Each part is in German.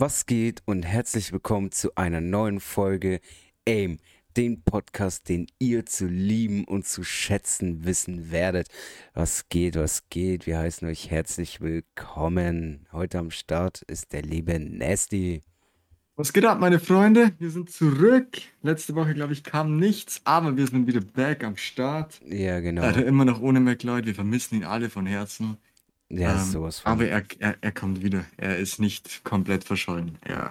Was geht und herzlich willkommen zu einer neuen Folge AIM, den Podcast, den ihr zu lieben und zu schätzen wissen werdet. Was geht, was geht? Wir heißen euch herzlich willkommen. Heute am Start ist der liebe Nasty. Was geht ab, meine Freunde? Wir sind zurück. Letzte Woche, glaube ich, kam nichts, aber wir sind wieder back am Start. Ja, genau. Leider immer noch ohne McLeod. Wir vermissen ihn alle von Herzen. Ja, Ähm, sowas von. aber er, er, er kommt wieder. Er ist nicht komplett verschollen. Er,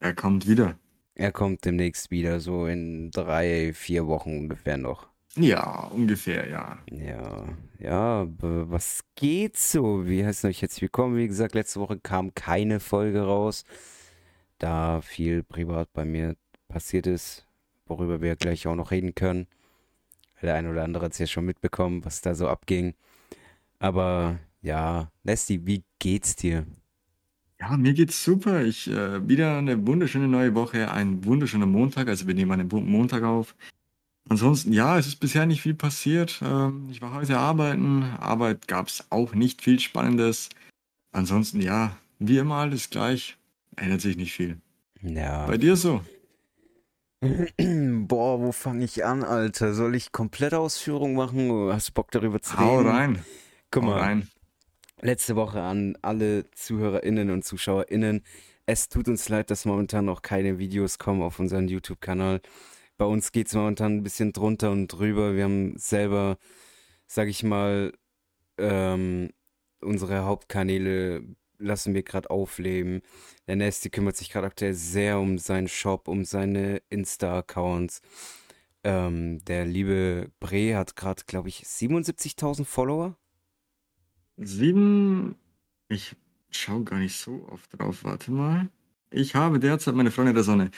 er kommt wieder. Er kommt demnächst wieder, so in drei, vier Wochen ungefähr noch. Ja, ungefähr, ja. Ja, ja, was geht so? Wie heißt euch jetzt willkommen? Wie gesagt, letzte Woche kam keine Folge raus, da viel privat bei mir passiert ist, worüber wir gleich auch noch reden können. Der ein oder andere hat es ja schon mitbekommen, was da so abging. Aber ja, Nesty, wie geht's dir? Ja, mir geht's super. Ich äh, wieder eine wunderschöne neue Woche, ein wunderschöner Montag. Also wir nehmen einen bunten Montag auf. Ansonsten, ja, es ist bisher nicht viel passiert. Ähm, ich war heute arbeiten. Arbeit gab's auch nicht viel Spannendes. Ansonsten, ja, wie immer alles gleich. Ändert sich nicht viel. Ja. Bei dir so? Boah, wo fange ich an, Alter? Soll ich komplette Ausführung machen? Hast du Bock darüber zu Hau reden? rein. Guck Hau mal. rein. Letzte Woche an alle ZuhörerInnen und ZuschauerInnen. Es tut uns leid, dass momentan noch keine Videos kommen auf unserem YouTube-Kanal. Bei uns geht es momentan ein bisschen drunter und drüber. Wir haben selber, sag ich mal, ähm, unsere Hauptkanäle lassen wir gerade aufleben. Der Nasty kümmert sich gerade aktuell sehr um seinen Shop, um seine Insta-Accounts. Ähm, der liebe Bre hat gerade, glaube ich, 77.000 Follower. Sieben. Ich schau gar nicht so oft drauf. Warte mal. Ich habe derzeit meine Freunde der Sonne.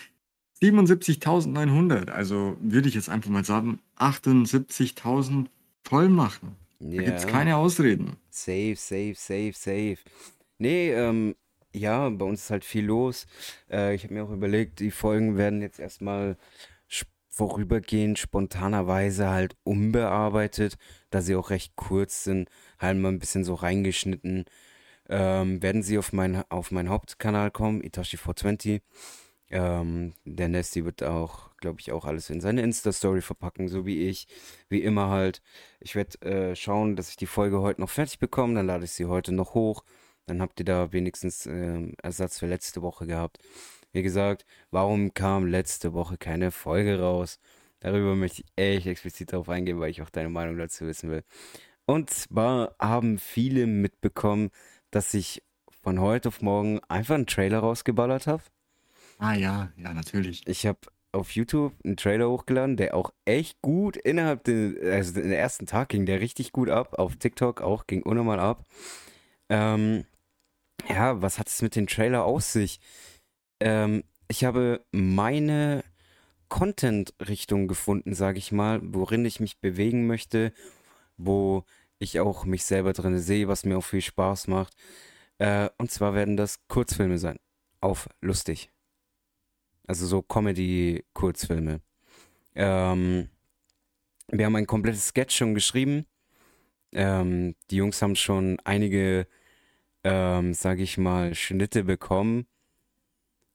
77.900. Also würde ich jetzt einfach mal sagen, 78.000 voll machen. Da gibt's Ja. keine Ausreden. Safe, safe, safe, safe. Nee, ähm, ja, bei uns ist halt viel los. Äh, ich habe mir auch überlegt, die Folgen werden jetzt erstmal vorübergehend, spontanerweise halt umbearbeitet, da sie auch recht kurz sind, halt mal ein bisschen so reingeschnitten. Ähm, werden sie auf mein, auf meinen Hauptkanal kommen, Itachi420. Ähm, der Nesty wird auch, glaube ich, auch alles in seine Insta-Story verpacken, so wie ich. Wie immer halt. Ich werde äh, schauen, dass ich die Folge heute noch fertig bekomme. Dann lade ich sie heute noch hoch. Dann habt ihr da wenigstens ähm, Ersatz für letzte Woche gehabt. Wie gesagt, warum kam letzte Woche keine Folge raus? Darüber möchte ich echt explizit darauf eingehen, weil ich auch deine Meinung dazu wissen will. Und zwar haben viele mitbekommen, dass ich von heute auf morgen einfach einen Trailer rausgeballert habe. Ah ja, ja, natürlich. Ich habe auf YouTube einen Trailer hochgeladen, der auch echt gut innerhalb den, also den ersten Tag ging der richtig gut ab. Auf TikTok auch ging unnormal ab. Ähm, ja, was hat es mit dem Trailer aus sich? Ähm, ich habe meine Content-Richtung gefunden, sage ich mal, worin ich mich bewegen möchte, wo ich auch mich selber drin sehe, was mir auch viel Spaß macht. Äh, und zwar werden das Kurzfilme sein. Auf lustig. Also so Comedy-Kurzfilme. Ähm, wir haben ein komplettes Sketch schon geschrieben. Ähm, die Jungs haben schon einige, ähm, sage ich mal, Schnitte bekommen.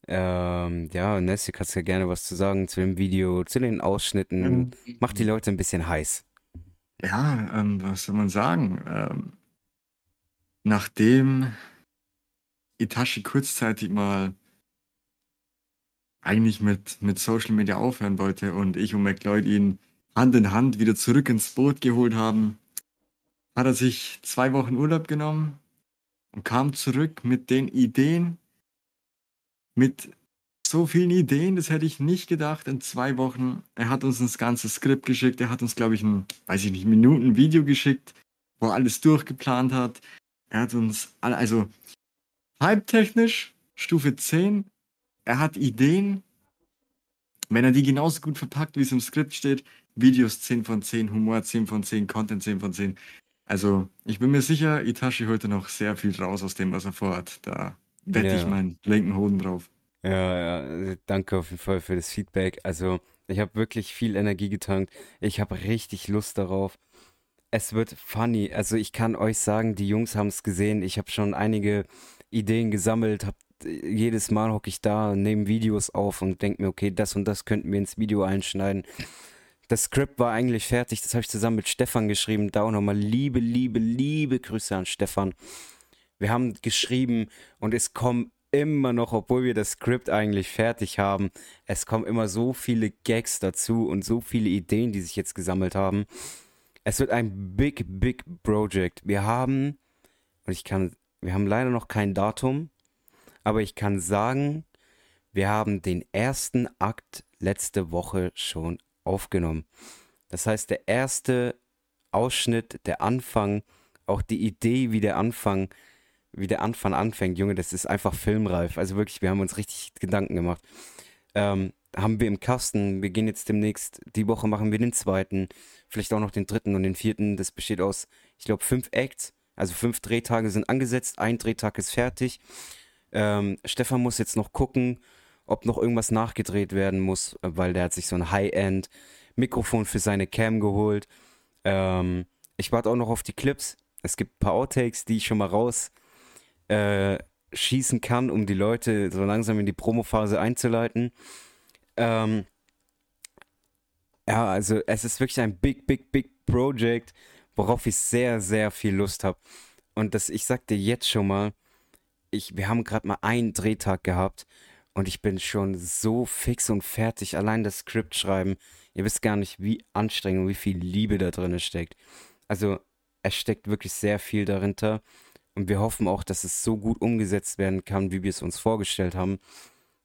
Ähm, ja, Nessie, kannst ja gerne was zu sagen zu dem Video, zu den Ausschnitten. Ähm, Macht die Leute ein bisschen heiß. Ja, ähm, was soll man sagen? Ähm, nachdem Itachi kurzzeitig mal eigentlich mit, mit Social Media aufhören wollte und ich und McLeod ihn Hand in Hand wieder zurück ins Boot geholt haben, hat er sich zwei Wochen Urlaub genommen und kam zurück mit den Ideen, mit so vielen Ideen, das hätte ich nicht gedacht in zwei Wochen. Er hat uns das ganze Skript geschickt, er hat uns, glaube ich, ein, weiß ich nicht, Minuten Video geschickt, wo er alles durchgeplant hat. Er hat uns, alle, also halbtechnisch, Stufe 10, er hat Ideen, wenn er die genauso gut verpackt, wie es im Skript steht, Videos 10 von 10, Humor 10 von 10, Content 10 von 10. Also, ich bin mir sicher, Itachi holt da noch sehr viel raus aus dem, was er vorhat. Da wette ich Ja. meinen linken Hoden drauf. Ja, ja, danke auf jeden Fall für das Feedback. Also, ich habe wirklich viel Energie getankt. Ich habe richtig Lust darauf. Es wird funny. Also, ich kann euch sagen, die Jungs haben es gesehen. Ich habe schon einige Ideen gesammelt, hab jedes Mal hocke ich da, nehme Videos auf und denke mir, okay, das und das könnten wir ins Video einschneiden. Das Skript war eigentlich fertig, das habe ich zusammen mit Stefan geschrieben. Da auch nochmal liebe, liebe, liebe Grüße an Stefan. Wir haben geschrieben und es kommen immer noch, obwohl wir das Skript eigentlich fertig haben, es kommen immer so viele Gags dazu und so viele Ideen, die sich jetzt gesammelt haben. Es wird ein big, big Project. Wir haben, und ich kann, wir haben leider noch kein Datum, aber ich kann sagen, wir haben den ersten Akt letzte Woche schon aufgenommen. Das heißt, der erste Ausschnitt, der Anfang, auch die Idee, wie der Anfang wie der Anfang anfängt, Junge, das ist einfach filmreif. Also wirklich, wir haben uns richtig Gedanken gemacht. Ähm, haben wir im Kasten, wir gehen jetzt demnächst, die Woche machen wir den zweiten, vielleicht auch noch den dritten und den vierten. Das besteht aus, ich glaube, fünf Acts. Also fünf Drehtage sind angesetzt, ein Drehtag ist fertig. Ähm, Stefan muss jetzt noch gucken, ob noch irgendwas nachgedreht werden muss, weil der hat sich so ein High-End Mikrofon für seine Cam geholt. Ähm, ich warte auch noch auf die Clips. Es gibt ein paar Outtakes, die ich schon mal raus äh, schießen kann, um die Leute so langsam in die Promophase einzuleiten. Ähm, ja, also es ist wirklich ein big, big, big Project, worauf ich sehr, sehr viel Lust habe. Und das, ich sag dir jetzt schon mal, ich, wir haben gerade mal einen Drehtag gehabt und ich bin schon so fix und fertig. Allein das Skript schreiben, ihr wisst gar nicht, wie anstrengend und wie viel Liebe da drin steckt. Also es steckt wirklich sehr viel dahinter. Und wir hoffen auch, dass es so gut umgesetzt werden kann, wie wir es uns vorgestellt haben.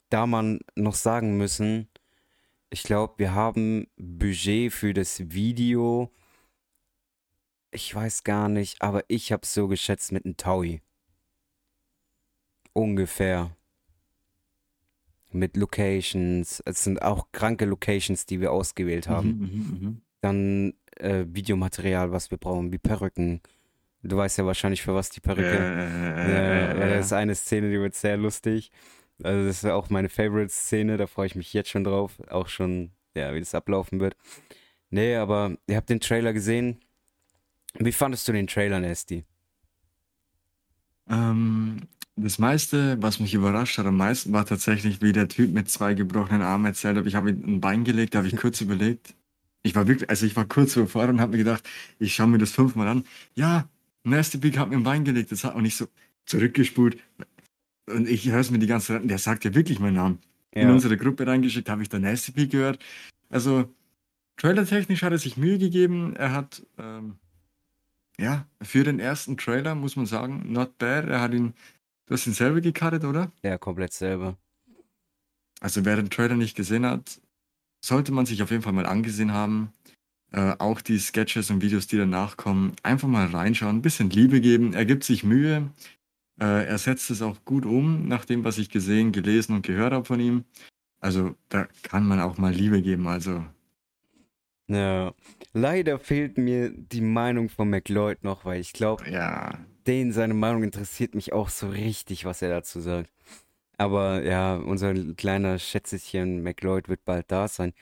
Da man noch sagen müssen, ich glaube, wir haben Budget für das Video. Ich weiß gar nicht, aber ich habe es so geschätzt mit einem Taui. Ungefähr. Mit Locations. Es sind auch kranke Locations, die wir ausgewählt haben. Mhm, mh, mh. Dann äh, Videomaterial, was wir brauchen, wie Perücken, Du weißt ja wahrscheinlich, für was die Perücke. Äh, ja, das ist eine Szene, die wird sehr lustig. Also, das ist auch meine Favorite-Szene, da freue ich mich jetzt schon drauf. Auch schon, ja, wie das ablaufen wird. Nee, aber ihr habt den Trailer gesehen. Wie fandest du den Trailer, Nasty? Ähm, das meiste, was mich überrascht hat am meisten, war tatsächlich, wie der Typ mit zwei gebrochenen Armen erzählt hat. Ich habe ihm ein Bein gelegt, da habe ich kurz überlegt. Ich war wirklich, also ich war kurz bevor und habe mir gedacht, ich schaue mir das fünfmal an. Ja, Nasty Big hat mir ein Bein gelegt, das hat auch nicht so zurückgespult. Und ich höre es mir die ganze Zeit, der sagt ja wirklich meinen Namen. Ja. In unsere Gruppe reingeschickt, habe ich da Nasty Big gehört. Also, trailertechnisch hat er sich Mühe gegeben. Er hat, ähm, ja, für den ersten Trailer muss man sagen, not bad. Er hat ihn, du hast ihn selber gecuttet, oder? Ja, komplett selber. Also, wer den Trailer nicht gesehen hat, sollte man sich auf jeden Fall mal angesehen haben. Äh, auch die Sketches und Videos, die danach kommen, einfach mal reinschauen, ein bisschen Liebe geben. Er gibt sich Mühe. Äh, er setzt es auch gut um, nach dem, was ich gesehen, gelesen und gehört habe von ihm. Also da kann man auch mal Liebe geben. Also ja, leider fehlt mir die Meinung von McLeod noch, weil ich glaube, ja. den seine Meinung interessiert mich auch so richtig, was er dazu sagt. Aber ja, unser kleiner Schätzchen McLeod wird bald da sein.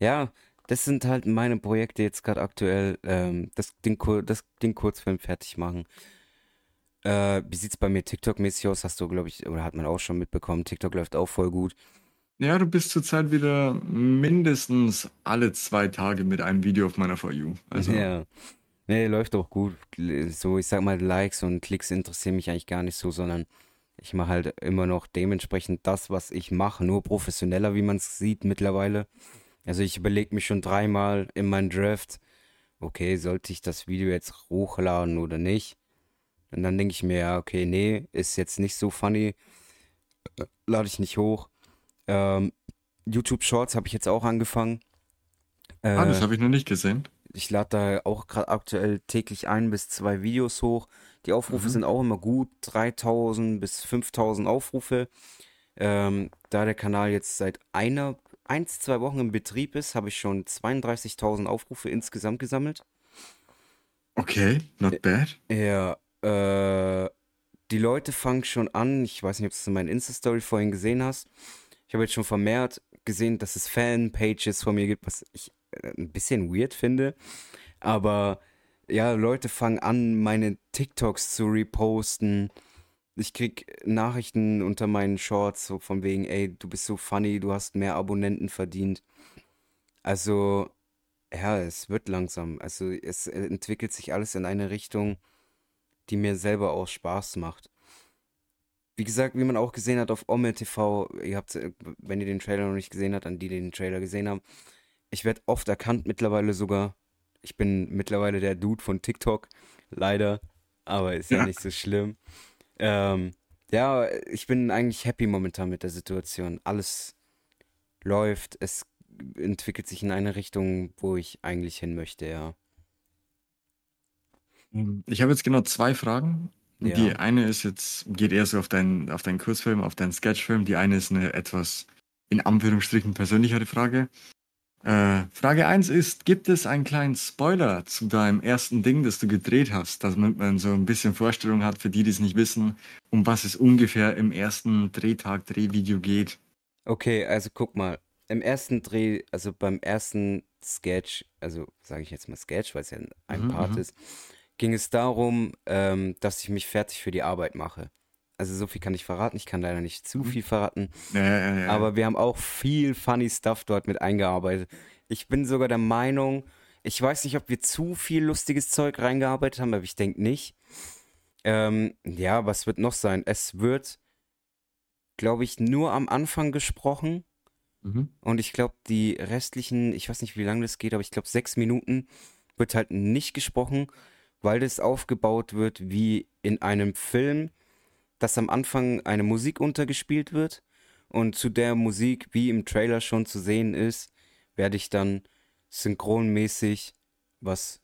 Ja, das sind halt meine Projekte jetzt gerade aktuell. Ähm, das, Ding, das Ding Kurzfilm fertig machen. Äh, wie sieht's bei mir TikTok-mäßig aus? Hast du, glaube ich, oder hat man auch schon mitbekommen. TikTok läuft auch voll gut. Ja, du bist zurzeit wieder mindestens alle zwei Tage mit einem Video auf meiner For You. Also. Ja. Nee, läuft auch gut. So, ich sag mal, Likes und Klicks interessieren mich eigentlich gar nicht so, sondern ich mache halt immer noch dementsprechend das, was ich mache, nur professioneller, wie man es sieht mittlerweile. Also ich überlege mich schon dreimal in meinen Draft, okay, sollte ich das Video jetzt hochladen oder nicht? Und dann denke ich mir, ja, okay, nee, ist jetzt nicht so funny, lade ich nicht hoch. Ähm, YouTube Shorts habe ich jetzt auch angefangen. Äh, ah, das habe ich noch nicht gesehen. Ich lade da auch gerade aktuell täglich ein bis zwei Videos hoch. Die Aufrufe mhm. sind auch immer gut, 3000 bis 5000 Aufrufe. Ähm, da der Kanal jetzt seit einer eins, zwei Wochen im Betrieb ist, habe ich schon 32.000 Aufrufe insgesamt gesammelt. Okay, not bad. Ja, äh, die Leute fangen schon an, ich weiß nicht, ob du es in meiner Insta-Story vorhin gesehen hast. Ich habe jetzt schon vermehrt gesehen, dass es Fan-Pages von mir gibt, was ich äh, ein bisschen weird finde. Aber ja, Leute fangen an, meine TikToks zu reposten. Ich krieg Nachrichten unter meinen Shorts, so von wegen, ey, du bist so funny, du hast mehr Abonnenten verdient. Also, ja, es wird langsam. Also, es entwickelt sich alles in eine Richtung, die mir selber auch Spaß macht. Wie gesagt, wie man auch gesehen hat auf Ommel TV, ihr habt, wenn ihr den Trailer noch nicht gesehen habt, an die, die den Trailer gesehen haben, ich werde oft erkannt mittlerweile sogar. Ich bin mittlerweile der Dude von TikTok, leider, aber ist ja, ja nicht so schlimm. Ähm, ja, ich bin eigentlich happy momentan mit der Situation. Alles läuft, es entwickelt sich in eine Richtung, wo ich eigentlich hin möchte, ja. Ähm, ich habe jetzt genau zwei Fragen. Ja. Die eine ist jetzt, geht eher so auf deinen, auf deinen Kurzfilm, auf deinen Sketchfilm. Die eine ist eine etwas in Anführungsstrichen persönlichere Frage. Äh, Frage 1 ist, gibt es einen kleinen Spoiler zu deinem ersten Ding, das du gedreht hast, damit man so ein bisschen Vorstellung hat für die, die es nicht wissen, um was es ungefähr im ersten Drehtag, Drehvideo geht? Okay, also guck mal, im ersten Dreh, also beim ersten Sketch, also sage ich jetzt mal Sketch, weil es ja ein mhm, Part mhm. ist, ging es darum, ähm, dass ich mich fertig für die Arbeit mache. Also so viel kann ich verraten. Ich kann leider nicht zu mhm. viel verraten. Ja, ja, ja. Aber wir haben auch viel funny Stuff dort mit eingearbeitet. Ich bin sogar der Meinung, ich weiß nicht, ob wir zu viel lustiges Zeug reingearbeitet haben, aber ich denke nicht. Ähm, ja, was wird noch sein? Es wird, glaube ich, nur am Anfang gesprochen. Mhm. Und ich glaube, die restlichen, ich weiß nicht, wie lange das geht, aber ich glaube, sechs Minuten wird halt nicht gesprochen, weil das aufgebaut wird wie in einem Film dass am Anfang eine Musik untergespielt wird und zu der Musik, wie im Trailer schon zu sehen ist, werde ich dann synchronmäßig was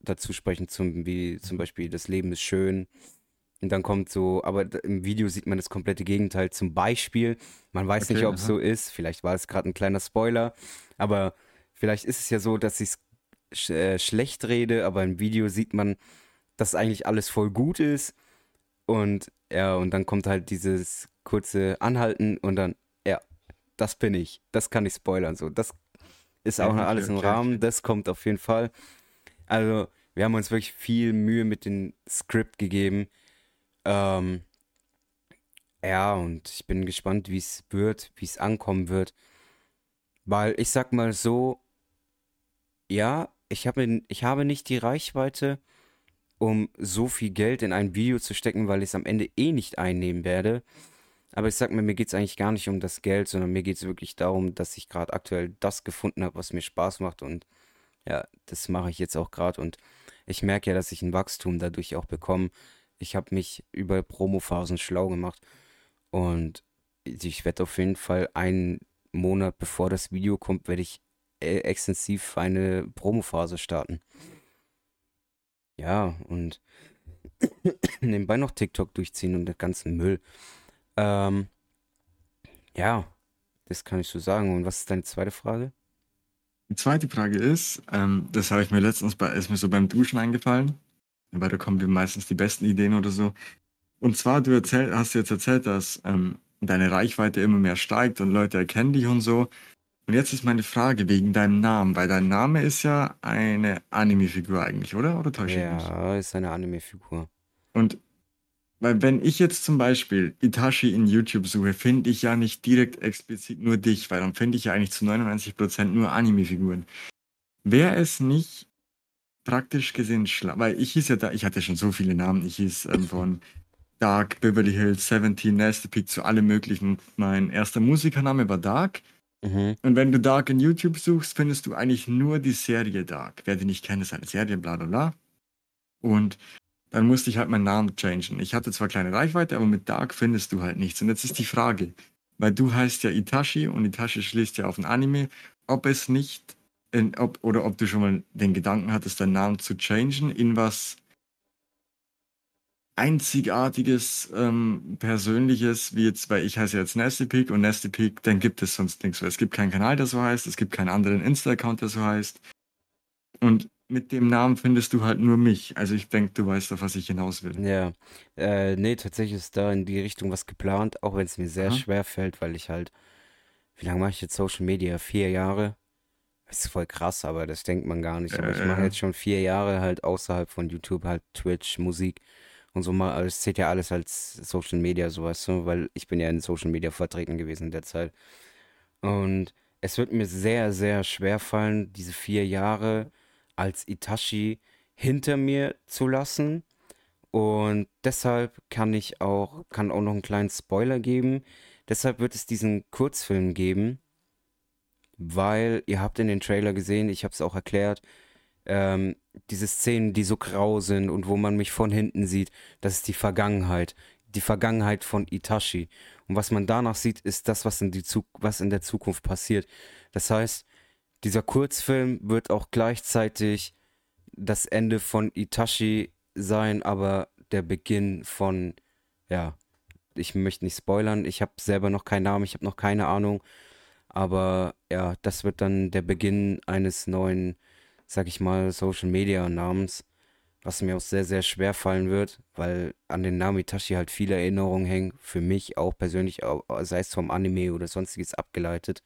dazu sprechen, zum, wie zum Beispiel das Leben ist schön. Und dann kommt so, aber im Video sieht man das komplette Gegenteil. Zum Beispiel, man weiß okay, nicht, ob es so ist, vielleicht war es gerade ein kleiner Spoiler, aber vielleicht ist es ja so, dass ich es sch äh, schlecht rede, aber im Video sieht man, dass eigentlich alles voll gut ist und ja, und dann kommt halt dieses kurze Anhalten und dann, ja, das bin ich. Das kann ich spoilern. So, das ist auch noch alles im Rahmen. Das kommt auf jeden Fall. Also, wir haben uns wirklich viel Mühe mit dem Skript gegeben. Ähm, ja, und ich bin gespannt, wie es wird, wie es ankommen wird. Weil ich sag mal so, ja, ich habe, ich habe nicht die Reichweite, um so viel Geld in ein Video zu stecken, weil ich es am Ende eh nicht einnehmen werde. Aber ich sag mir, mir geht es eigentlich gar nicht um das Geld, sondern mir geht es wirklich darum, dass ich gerade aktuell das gefunden habe, was mir Spaß macht. Und ja, das mache ich jetzt auch gerade. Und ich merke ja, dass ich ein Wachstum dadurch auch bekomme. Ich habe mich über Promophasen schlau gemacht. Und ich werde auf jeden Fall einen Monat bevor das Video kommt, werde ich äh, extensiv eine Promophase starten. Ja, und nebenbei noch TikTok durchziehen und den ganzen Müll. Ähm, ja, das kann ich so sagen. Und was ist deine zweite Frage? Die zweite Frage ist, ähm, das habe ich mir letztens bei, ist mir so beim Duschen eingefallen, weil da kommen mir meistens die besten Ideen oder so. Und zwar, du erzähl, hast jetzt erzählt, dass ähm, deine Reichweite immer mehr steigt und Leute erkennen dich und so. Und jetzt ist meine Frage wegen deinem Namen, weil dein Name ist ja eine Anime-Figur eigentlich, oder? Oder täusche ich mich? Ja, ist eine Anime-Figur. Und weil wenn ich jetzt zum Beispiel Itachi in YouTube suche, finde ich ja nicht direkt explizit nur dich, weil dann finde ich ja eigentlich zu 99% nur Anime-Figuren. Wäre es nicht praktisch gesehen schlau, weil ich hieß ja da, ich hatte schon so viele Namen, ich hieß ähm, von Dark, Beverly Hills, 17, Nasty Peak zu allem möglichen. Mein erster Musikername war Dark. Mhm. Und wenn du Dark in YouTube suchst, findest du eigentlich nur die Serie Dark. Wer die nicht kennt, ist eine Serie, bla bla bla. Und dann musste ich halt meinen Namen changen. Ich hatte zwar kleine Reichweite, aber mit Dark findest du halt nichts. Und jetzt ist die Frage, weil du heißt ja Itachi und Itachi schließt ja auf ein Anime, ob es nicht, in, ob, oder ob du schon mal den Gedanken hattest, deinen Namen zu changen in was einzigartiges, ähm, persönliches, wie jetzt, weil ich heiße jetzt Nasty Peak und Nasty Peak, dann gibt es sonst nichts. Weil es gibt keinen Kanal, der so heißt, es gibt keinen anderen Insta-Account, der so heißt. Und mit dem Namen findest du halt nur mich. Also ich denke, du weißt, auf was ich hinaus will. Ja, äh, nee, tatsächlich ist da in die Richtung was geplant, auch wenn es mir sehr Aha. schwer fällt, weil ich halt, wie lange mache ich jetzt Social Media? Vier Jahre? Das ist voll krass, aber das denkt man gar nicht. Aber äh, ich mache jetzt schon vier Jahre halt außerhalb von YouTube halt Twitch, Musik. Und so mal, es zählt ja alles als Social Media, sowas, so, weil ich bin ja in Social Media vertreten gewesen in der Zeit. Und es wird mir sehr, sehr schwer fallen, diese vier Jahre als Itachi hinter mir zu lassen. Und deshalb kann ich auch, kann auch noch einen kleinen Spoiler geben. Deshalb wird es diesen Kurzfilm geben, weil ihr habt in den Trailer gesehen, ich habe es auch erklärt, ähm, diese Szenen, die so grau sind und wo man mich von hinten sieht, das ist die Vergangenheit. Die Vergangenheit von Itachi. Und was man danach sieht, ist das, was in, die was in der Zukunft passiert. Das heißt, dieser Kurzfilm wird auch gleichzeitig das Ende von Itachi sein, aber der Beginn von, ja, ich möchte nicht spoilern, ich habe selber noch keinen Namen, ich habe noch keine Ahnung, aber ja, das wird dann der Beginn eines neuen sag ich mal, Social Media Namens, was mir auch sehr, sehr schwer fallen wird, weil an den Namen Itachi halt viele Erinnerungen hängen, für mich auch persönlich, sei es vom Anime oder sonstiges abgeleitet.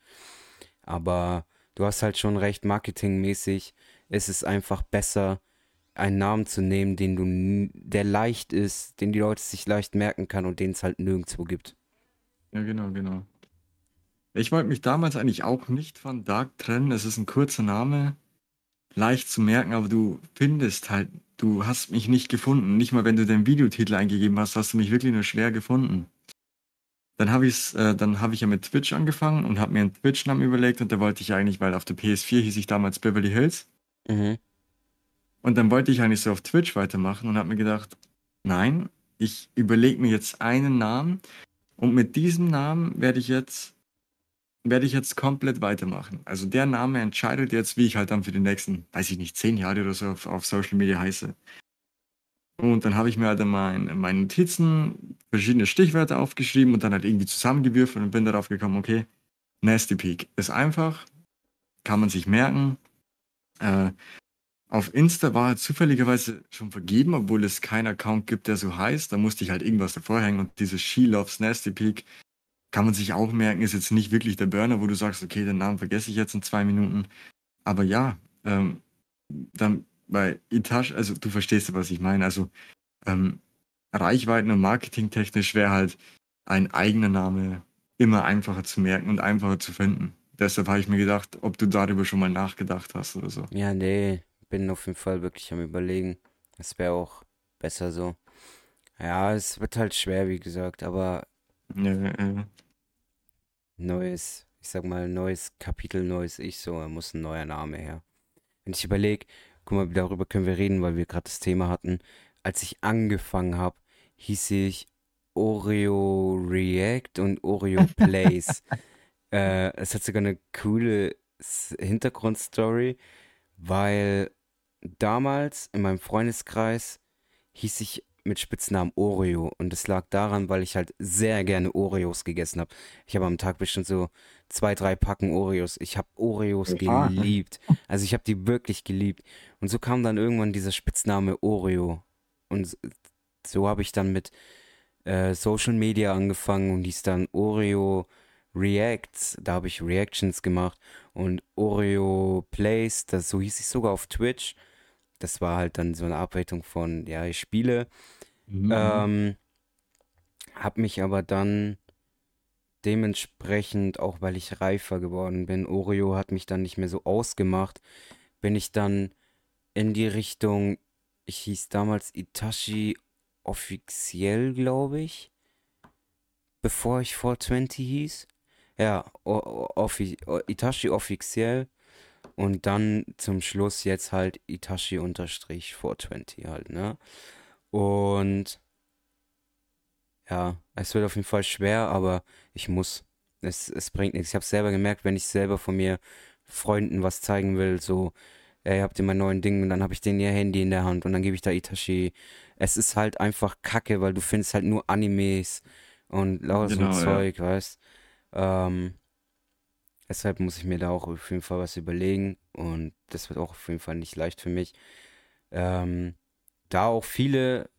Aber du hast halt schon recht, marketingmäßig ist es einfach besser, einen Namen zu nehmen, den du, der leicht ist, den die Leute sich leicht merken kann und den es halt nirgendwo gibt. Ja, genau, genau. Ich wollte mich damals eigentlich auch nicht von Dark trennen. Es ist ein kurzer Name leicht zu merken, aber du findest halt, du hast mich nicht gefunden. Nicht mal, wenn du den Videotitel eingegeben hast, hast du mich wirklich nur schwer gefunden. Dann habe ich äh, dann habe ich ja mit Twitch angefangen und habe mir einen Twitch-Namen überlegt und da wollte ich eigentlich, weil auf der PS4 hieß ich damals Beverly Hills. Mhm. Und dann wollte ich eigentlich so auf Twitch weitermachen und habe mir gedacht, nein, ich überlege mir jetzt einen Namen und mit diesem Namen werde ich jetzt werde ich jetzt komplett weitermachen. Also der Name entscheidet jetzt, wie ich halt dann für die nächsten, weiß ich nicht, zehn Jahre oder so auf, auf Social Media heiße. Und dann habe ich mir halt in meinen, meinen Notizen verschiedene Stichwörter aufgeschrieben und dann halt irgendwie zusammengewürfelt und bin darauf gekommen, okay, Nasty Peak ist einfach, kann man sich merken. Äh, auf Insta war halt zufälligerweise schon vergeben, obwohl es keinen Account gibt, der so heißt. Da musste ich halt irgendwas davor hängen und dieses She Loves Nasty Peak kann man sich auch merken, ist jetzt nicht wirklich der Burner, wo du sagst, okay, den Namen vergesse ich jetzt in zwei Minuten. Aber ja, ähm, dann bei Itachi, also du verstehst ja, was ich meine. Also ähm, Reichweiten und marketingtechnisch wäre halt ein eigener Name immer einfacher zu merken und einfacher zu finden. Deshalb habe ich mir gedacht, ob du darüber schon mal nachgedacht hast oder so. Ja, nee, bin auf jeden Fall wirklich am Überlegen. Es wäre auch besser so. Ja, es wird halt schwer, wie gesagt, aber. Ja, ja neues, ich sag mal, neues Kapitel, neues Ich, so, da muss ein neuer Name her. Wenn ich überlege, guck mal, darüber können wir reden, weil wir gerade das Thema hatten. Als ich angefangen habe, hieß ich Oreo React und Oreo Plays. äh, es hat sogar eine coole Hintergrundstory, weil damals in meinem Freundeskreis hieß ich mit Spitznamen Oreo und es lag daran, weil ich halt sehr gerne Oreos gegessen habe. Ich habe am Tag bestimmt so zwei, drei Packen Oreos. Ich habe Oreos ja. geliebt. Also ich habe die wirklich geliebt. Und so kam dann irgendwann dieser Spitzname Oreo. Und so habe ich dann mit äh, Social Media angefangen und hieß dann Oreo Reacts. Da habe ich Reactions gemacht und Oreo Plays. Das, so hieß ich sogar auf Twitch das war halt dann so eine Abweitung von, ja, ich spiele. Mhm. Ähm, hab mich aber dann dementsprechend, auch weil ich reifer geworden bin, Oreo hat mich dann nicht mehr so ausgemacht, bin ich dann in die Richtung, ich hieß damals Itachi offiziell, glaube ich, bevor ich 420 hieß. Ja, o, offi, Itachi offiziell und dann zum Schluss jetzt halt Itachi-420 halt, ne? Und ja, es wird auf jeden Fall schwer, aber ich muss. Es, es bringt nichts. Ich habe selber gemerkt, wenn ich selber von mir Freunden was zeigen will, so, ey, habt ihr mein neuen Ding und dann habe ich den ihr Handy in der Hand und dann gebe ich da Itachi. Es ist halt einfach kacke, weil du findest halt nur Animes und lauter genau, so Zeug, ja. weißt. Ähm, Deshalb muss ich mir da auch auf jeden Fall was überlegen und das wird auch auf jeden Fall nicht leicht für mich. Ähm, da auch viele,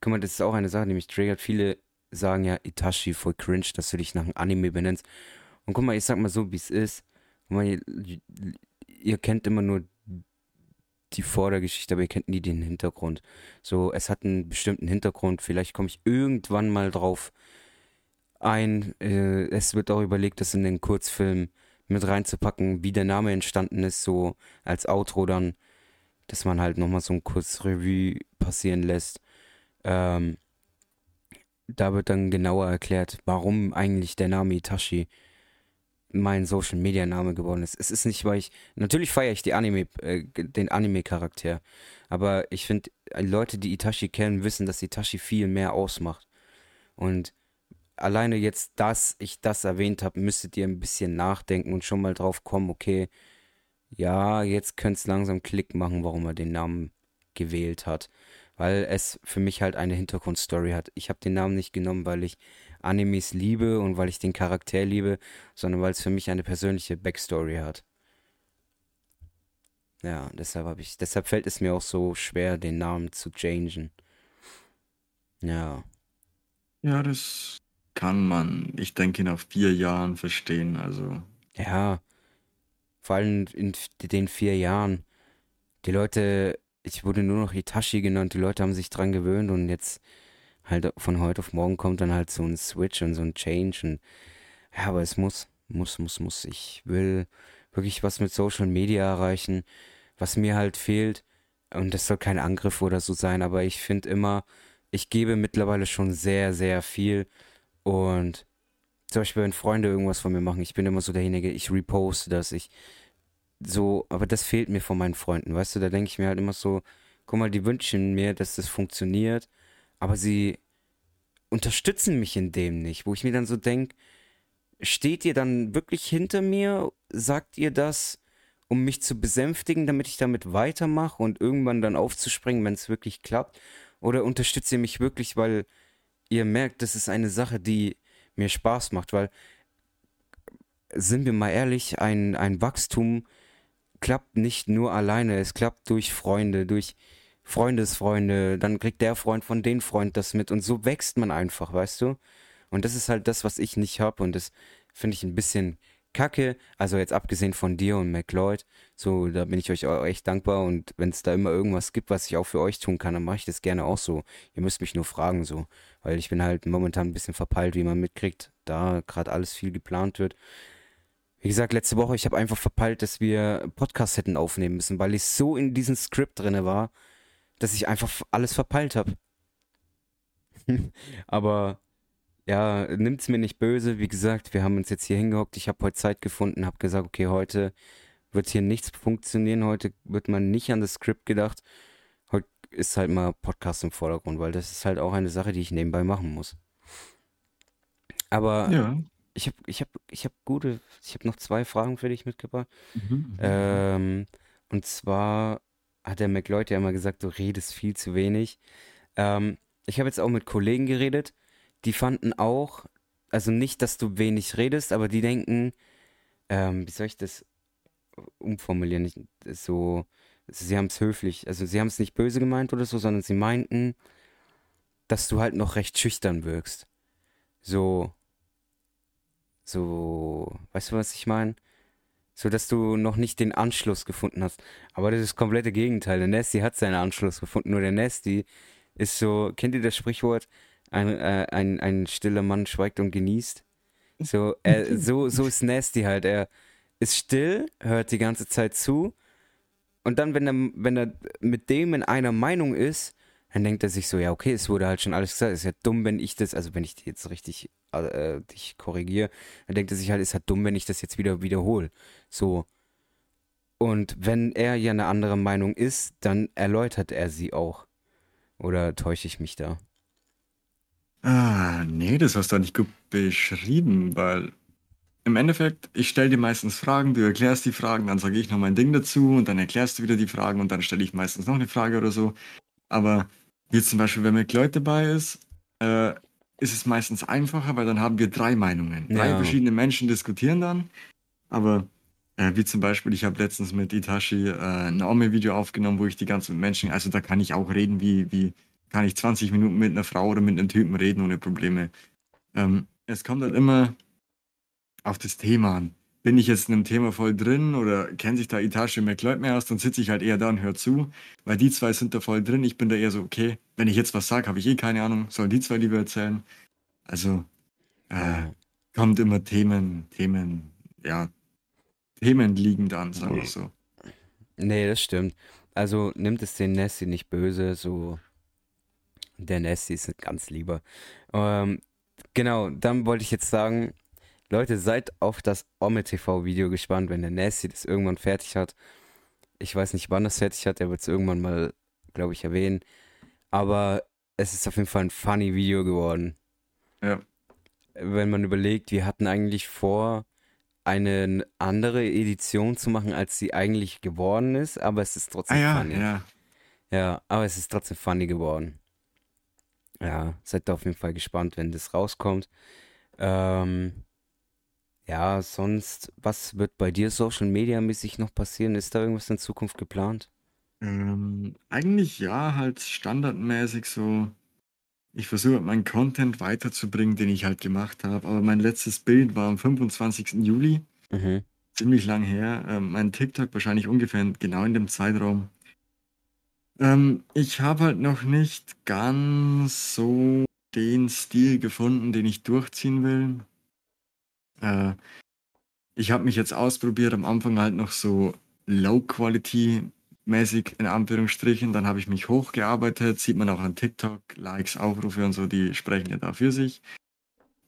guck mal, das ist auch eine Sache, die mich triggert. Viele sagen ja, Itachi, voll cringe, dass du dich nach einem Anime benennst. Und guck mal, ich sag mal so, wie es ist. Guck mal, ihr, ihr kennt immer nur die Vordergeschichte, aber ihr kennt nie den Hintergrund. So, es hat einen bestimmten Hintergrund. Vielleicht komme ich irgendwann mal drauf ein. Äh, es wird auch überlegt, das in den Kurzfilm mit reinzupacken, wie der Name entstanden ist, so als Outro dann, dass man halt nochmal so ein kurzes Revue passieren lässt. Ähm, da wird dann genauer erklärt, warum eigentlich der Name Itachi mein Social Media Name geworden ist. Es ist nicht, weil ich natürlich feiere ich die Anime, äh, den Anime Charakter, aber ich finde Leute, die Itachi kennen, wissen, dass Itachi viel mehr ausmacht. Und alleine jetzt, dass ich das erwähnt habe, müsstet ihr ein bisschen nachdenken und schon mal drauf kommen, okay, ja, jetzt könnte es langsam Klick machen, warum er den Namen gewählt hat. Weil es für mich halt eine Hintergrundstory hat. Ich habe den Namen nicht genommen, weil ich Animes liebe und weil ich den Charakter liebe, sondern weil es für mich eine persönliche Backstory hat. Ja, deshalb habe ich, deshalb fällt es mir auch so schwer, den Namen zu changen. Ja. Ja, das kann man, ich denke, nach vier Jahren verstehen. Also. Ja. Vor allem in den vier Jahren. Die Leute, ich wurde nur noch Itachi genannt, die Leute haben sich dran gewöhnt und jetzt halt von heute auf morgen kommt dann halt so ein Switch und so ein Change und ja, aber es muss, muss, muss, muss. Ich will wirklich was mit Social Media erreichen, was mir halt fehlt. Und das soll kein Angriff oder so sein, aber ich finde immer, ich gebe mittlerweile schon sehr, sehr viel. Und zum Beispiel, wenn Freunde irgendwas von mir machen, ich bin immer so derjenige, ich reposte das, ich so, aber das fehlt mir von meinen Freunden, weißt du, da denke ich mir halt immer so, guck mal, die wünschen mir, dass das funktioniert, aber sie unterstützen mich in dem nicht, wo ich mir dann so denke, steht ihr dann wirklich hinter mir? Sagt ihr das, um mich zu besänftigen, damit ich damit weitermache und irgendwann dann aufzuspringen, wenn es wirklich klappt? Oder unterstützt ihr mich wirklich, weil ihr merkt, das ist eine Sache, die mir Spaß macht? Weil, sind wir mal ehrlich, ein, ein Wachstum klappt nicht nur alleine, es klappt durch Freunde, durch Freundesfreunde, dann kriegt der Freund von den Freund das mit und so wächst man einfach, weißt du? Und das ist halt das, was ich nicht habe und das finde ich ein bisschen kacke. Also jetzt abgesehen von dir und McLeod, so, da bin ich euch echt dankbar und wenn es da immer irgendwas gibt, was ich auch für euch tun kann, dann mache ich das gerne auch so. Ihr müsst mich nur fragen, so, weil ich bin halt momentan ein bisschen verpeilt, wie man mitkriegt, da gerade alles viel geplant wird. Wie gesagt, letzte Woche, ich habe einfach verpeilt, dass wir Podcast hätten aufnehmen müssen, weil ich so in diesem Skript drinne war, dass ich einfach alles verpeilt habe. Aber ja, nimmt's mir nicht böse. Wie gesagt, wir haben uns jetzt hier hingehockt. Ich habe heute Zeit gefunden, habe gesagt, okay, heute wird hier nichts funktionieren. Heute wird man nicht an das Skript gedacht. Heute ist halt mal Podcast im Vordergrund, weil das ist halt auch eine Sache, die ich nebenbei machen muss. Aber ja. ich habe ich hab, ich hab gute, ich habe noch zwei Fragen für dich mitgebracht. Mhm. mhm. Ähm, und zwar hat der McLeod ja immer gesagt, du redest viel zu wenig. Ähm, ich habe jetzt auch mit Kollegen geredet, die fanden auch, also nicht, dass du wenig redest, aber die denken, ähm, wie soll ich das umformulieren? Ich, so, sie haben es höflich, also sie haben es nicht böse gemeint oder so, sondern sie meinten, dass du halt noch recht schüchtern wirkst. So, so, weißt du, was ich meine? so dass du noch nicht den Anschluss gefunden hast. Aber das ist das komplette Gegenteil. Der Nasty hat seinen Anschluss gefunden. Nur der Nasty ist so, kennt ihr das Sprichwort? Ein, äh, ein, ein stiller Mann schweigt und genießt. So, er, so, so ist Nasty halt. Er ist still, hört die ganze Zeit zu. Und dann, wenn er, wenn er mit dem in einer Meinung ist, dann denkt er sich so, ja, okay, es wurde halt schon alles gesagt. Es ist ja dumm, wenn ich das, also wenn ich jetzt richtig äh, dich korrigiere, dann denkt er sich halt, es ist halt dumm, wenn ich das jetzt wieder wiederhole. So. Und wenn er ja eine andere Meinung ist, dann erläutert er sie auch. Oder täusche ich mich da? Ah, nee, das hast du nicht gut beschrieben, weil im Endeffekt, ich stelle dir meistens Fragen, du erklärst die Fragen, dann sage ich noch mein Ding dazu und dann erklärst du wieder die Fragen und dann stelle ich meistens noch eine Frage oder so. Aber wie zum Beispiel, wenn McLeod dabei ist, äh, ist es meistens einfacher, weil dann haben wir drei Meinungen. Drei ja. verschiedene Menschen diskutieren dann. Aber äh, wie zum Beispiel, ich habe letztens mit Itachi äh, ein Ome-Video aufgenommen, wo ich die ganzen Menschen, also da kann ich auch reden, wie, wie kann ich 20 Minuten mit einer Frau oder mit einem Typen reden ohne Probleme. Ähm, es kommt halt immer auf das Thema an. bin ich jetzt in einem Thema voll drin oder kennt sich da und McLeod mehr aus, dann sitze ich halt eher da und höre zu, weil die zwei sind da voll drin. Ich bin da eher so, okay, wenn ich jetzt was sage, habe ich eh keine Ahnung, sollen die zwei lieber erzählen. Also, äh, kommt immer Themen, Themen, ja, Themen liegen dann, sagen wir so. Nee, das stimmt. Also nimmt es den Nessie nicht böse, so der Nessie ist ganz lieber. Ähm, genau, dann wollte ich jetzt sagen, Leute, seid auf das Ome TV Video gespannt, wenn der Nessie das irgendwann fertig hat. Ich weiß nicht, wann das fertig hat, er wird es irgendwann mal, glaube ich, erwähnen. Aber es ist auf jeden Fall ein funny Video geworden. Ja. Wenn man überlegt, wir hatten eigentlich vor, eine andere Edition zu machen, als sie eigentlich geworden ist, aber es ist trotzdem Ah ja, funny. ja. Ja, aber es ist trotzdem funny geworden. Ja, seid da auf jeden Fall gespannt, wenn das rauskommt. Ähm, ja, sonst, was wird bei dir Social Media mäßig noch passieren? Ist da irgendwas in Zukunft geplant? Ähm, eigentlich ja, halt standardmäßig so. Ich versuche meinen Content weiterzubringen, den ich halt gemacht habe. Aber mein letztes Bild war am 25. Juli, Mhm. ziemlich lang her. Ähm, mein TikTok wahrscheinlich ungefähr genau in dem Zeitraum. Ähm, ich habe halt noch nicht ganz so den Stil gefunden, den ich durchziehen will. Äh, ich habe mich jetzt ausprobiert, am Anfang halt noch so Low-Quality-mäßig in Anführungsstrichen. Dann habe ich mich hochgearbeitet, sieht man auch an TikTok, Likes, Aufrufe und so, die sprechen ja da für sich.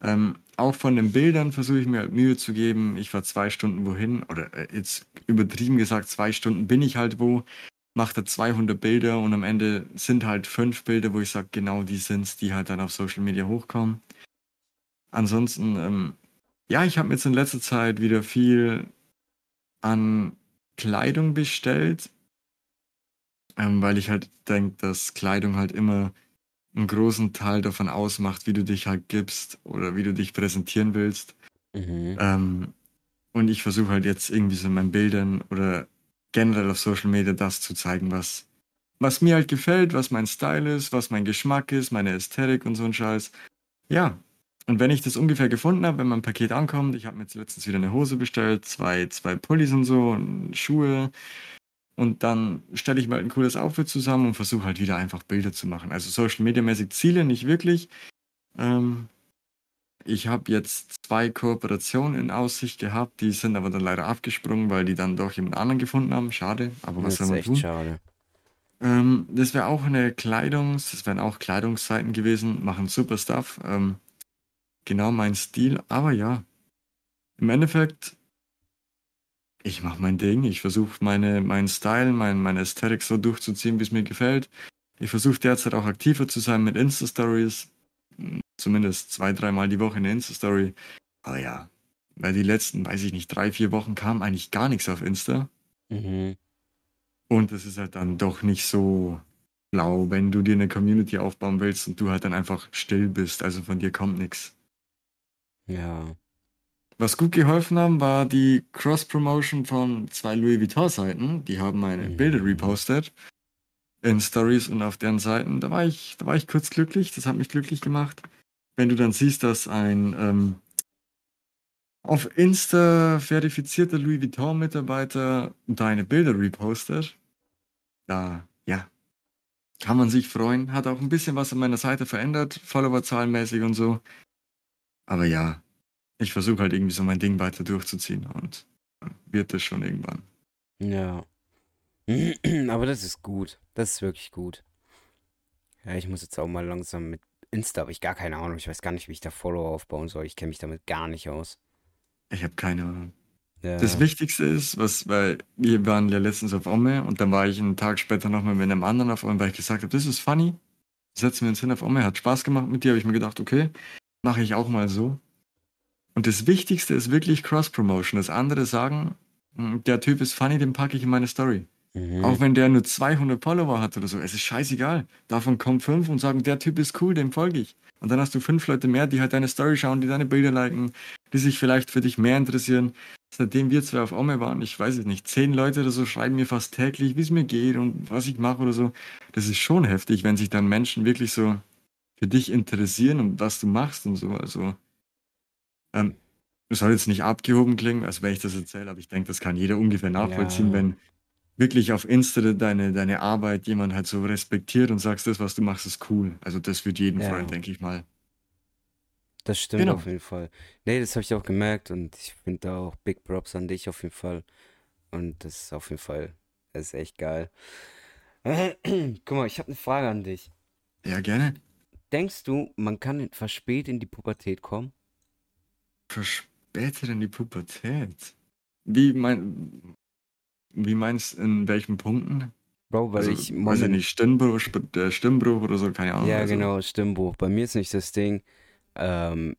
Ähm, auch von den Bildern versuche ich mir halt Mühe zu geben. Ich war zwei Stunden wohin, oder äh, jetzt übertrieben gesagt, zwei Stunden bin ich halt wo, mache da 200 Bilder und am Ende sind halt fünf Bilder, wo ich sage, genau die sind's, die halt dann auf Social Media hochkommen. Ansonsten, ähm, ja, ich habe mir jetzt in letzter Zeit wieder viel an Kleidung bestellt, ähm, weil ich halt denke, dass Kleidung halt immer einen großen Teil davon ausmacht, wie du dich halt gibst oder wie du dich präsentieren willst. Mhm. Ähm, und ich versuche halt jetzt irgendwie so in meinen Bildern oder generell auf Social Media das zu zeigen, was, was mir halt gefällt, was mein Style ist, was mein Geschmack ist, meine Ästhetik und so ein Scheiß. Ja. Und wenn ich das ungefähr gefunden habe, wenn mein Paket ankommt, ich habe mir jetzt letztens wieder eine Hose bestellt, zwei, zwei Pullis und so, und Schuhe. Und dann stelle ich mal ein cooles Outfit zusammen und versuche halt wieder einfach Bilder zu machen. Also Social Media mäßig Ziele nicht wirklich. Ähm, ich habe jetzt zwei Kooperationen in Aussicht gehabt, die sind aber dann leider abgesprungen, weil die dann doch jemand anderen gefunden haben. Schade, aber was Das soll man echt tun? schade. Ähm, das wäre auch eine Kleidungs-, das wären auch Kleidungsseiten gewesen, machen super Stuff. Ähm, genau mein Stil, aber ja, im Endeffekt, ich mache mein Ding, ich versuche meine, meinen Style, mein, meine Ästhetik so durchzuziehen, wie es mir gefällt. Ich versuche derzeit auch aktiver zu sein mit Insta-Stories, zumindest zwei, dreimal die Woche eine Insta-Story. Aber ja, weil die letzten, weiß ich nicht, drei, vier Wochen kam eigentlich gar nichts auf Insta. Mhm. Und es ist halt dann doch nicht so blau, wenn du dir eine Community aufbauen willst und du halt dann einfach still bist. Also von dir kommt nichts. Ja. Was gut geholfen haben, war die Cross-Promotion von zwei Louis Vuitton-Seiten. Die haben meine Mhm. Bilder repostet in Stories und auf deren Seiten. Da war ich, da war ich kurz glücklich. Das hat mich glücklich gemacht. Wenn du dann siehst, dass ein ähm, auf Insta verifizierter Louis Vuitton-Mitarbeiter deine Bilder repostet, da, ja, kann man sich freuen. Hat auch ein bisschen was an meiner Seite verändert, Followerzahlenmäßig und so. Aber ja, ich versuche halt irgendwie so mein Ding weiter durchzuziehen und wird es schon irgendwann. Ja. Aber das ist gut. Das ist wirklich gut. Ja, ich muss jetzt auch mal langsam mit Insta, habe ich gar keine Ahnung. Ich weiß gar nicht, wie ich da Follower aufbauen soll. Ich kenne mich damit gar nicht aus. Ich habe keine Ahnung. Ja. Das Wichtigste ist, was, weil wir waren ja letztens auf Ome und dann war ich einen Tag später nochmal mit einem anderen auf Ome, weil ich gesagt habe, das ist funny. Setzen wir uns hin auf Ome, hat Spaß gemacht mit dir, habe ich mir gedacht, okay, mache ich auch mal so. Und das Wichtigste ist wirklich Cross-Promotion. Das andere sagen, "Hm, der Typ ist funny, den packe ich in meine Story. Mhm. Auch wenn der nur 200 Follower hat oder so, es ist scheißegal. Davon kommen fünf und sagen, der Typ ist cool, dem folge ich. Und dann hast du fünf Leute mehr, die halt deine Story schauen, die deine Bilder liken, die sich vielleicht für dich mehr interessieren. Seitdem wir zwei auf Ome waren, ich weiß es nicht, zehn Leute oder so schreiben mir fast täglich, wie es mir geht und was ich mache oder so. Das ist schon heftig, wenn sich dann Menschen wirklich so für dich interessieren und was du machst und so. Also, ähm, das soll jetzt nicht abgehoben klingen, als wenn ich das erzähle, aber ich denke, das kann jeder ungefähr nachvollziehen, Ja, wenn wirklich auf Insta deine, deine Arbeit jemand halt so respektiert und sagst, das, was du machst, ist cool. Also das wird jeden freuen, ja, denke ich mal. das stimmt Genau. auf jeden Fall. Nee, das habe ich auch gemerkt und ich finde da auch Big Props an dich auf jeden Fall. Und das ist auf jeden Fall, das ist echt geil. Guck mal, ich habe eine Frage an dich. Ja, gerne. Denkst du, man kann verspätet in die Pubertät kommen? Verspätet in die Pubertät. Wie mein, wie meinst in welchen Punkten? Bro, weil Also, ich weiß ich nicht, Stimmbruch, Stimmbruch oder so, keine Ahnung. ja Also, genau, Stimmbruch. Bei mir ist nicht das Ding, ähm,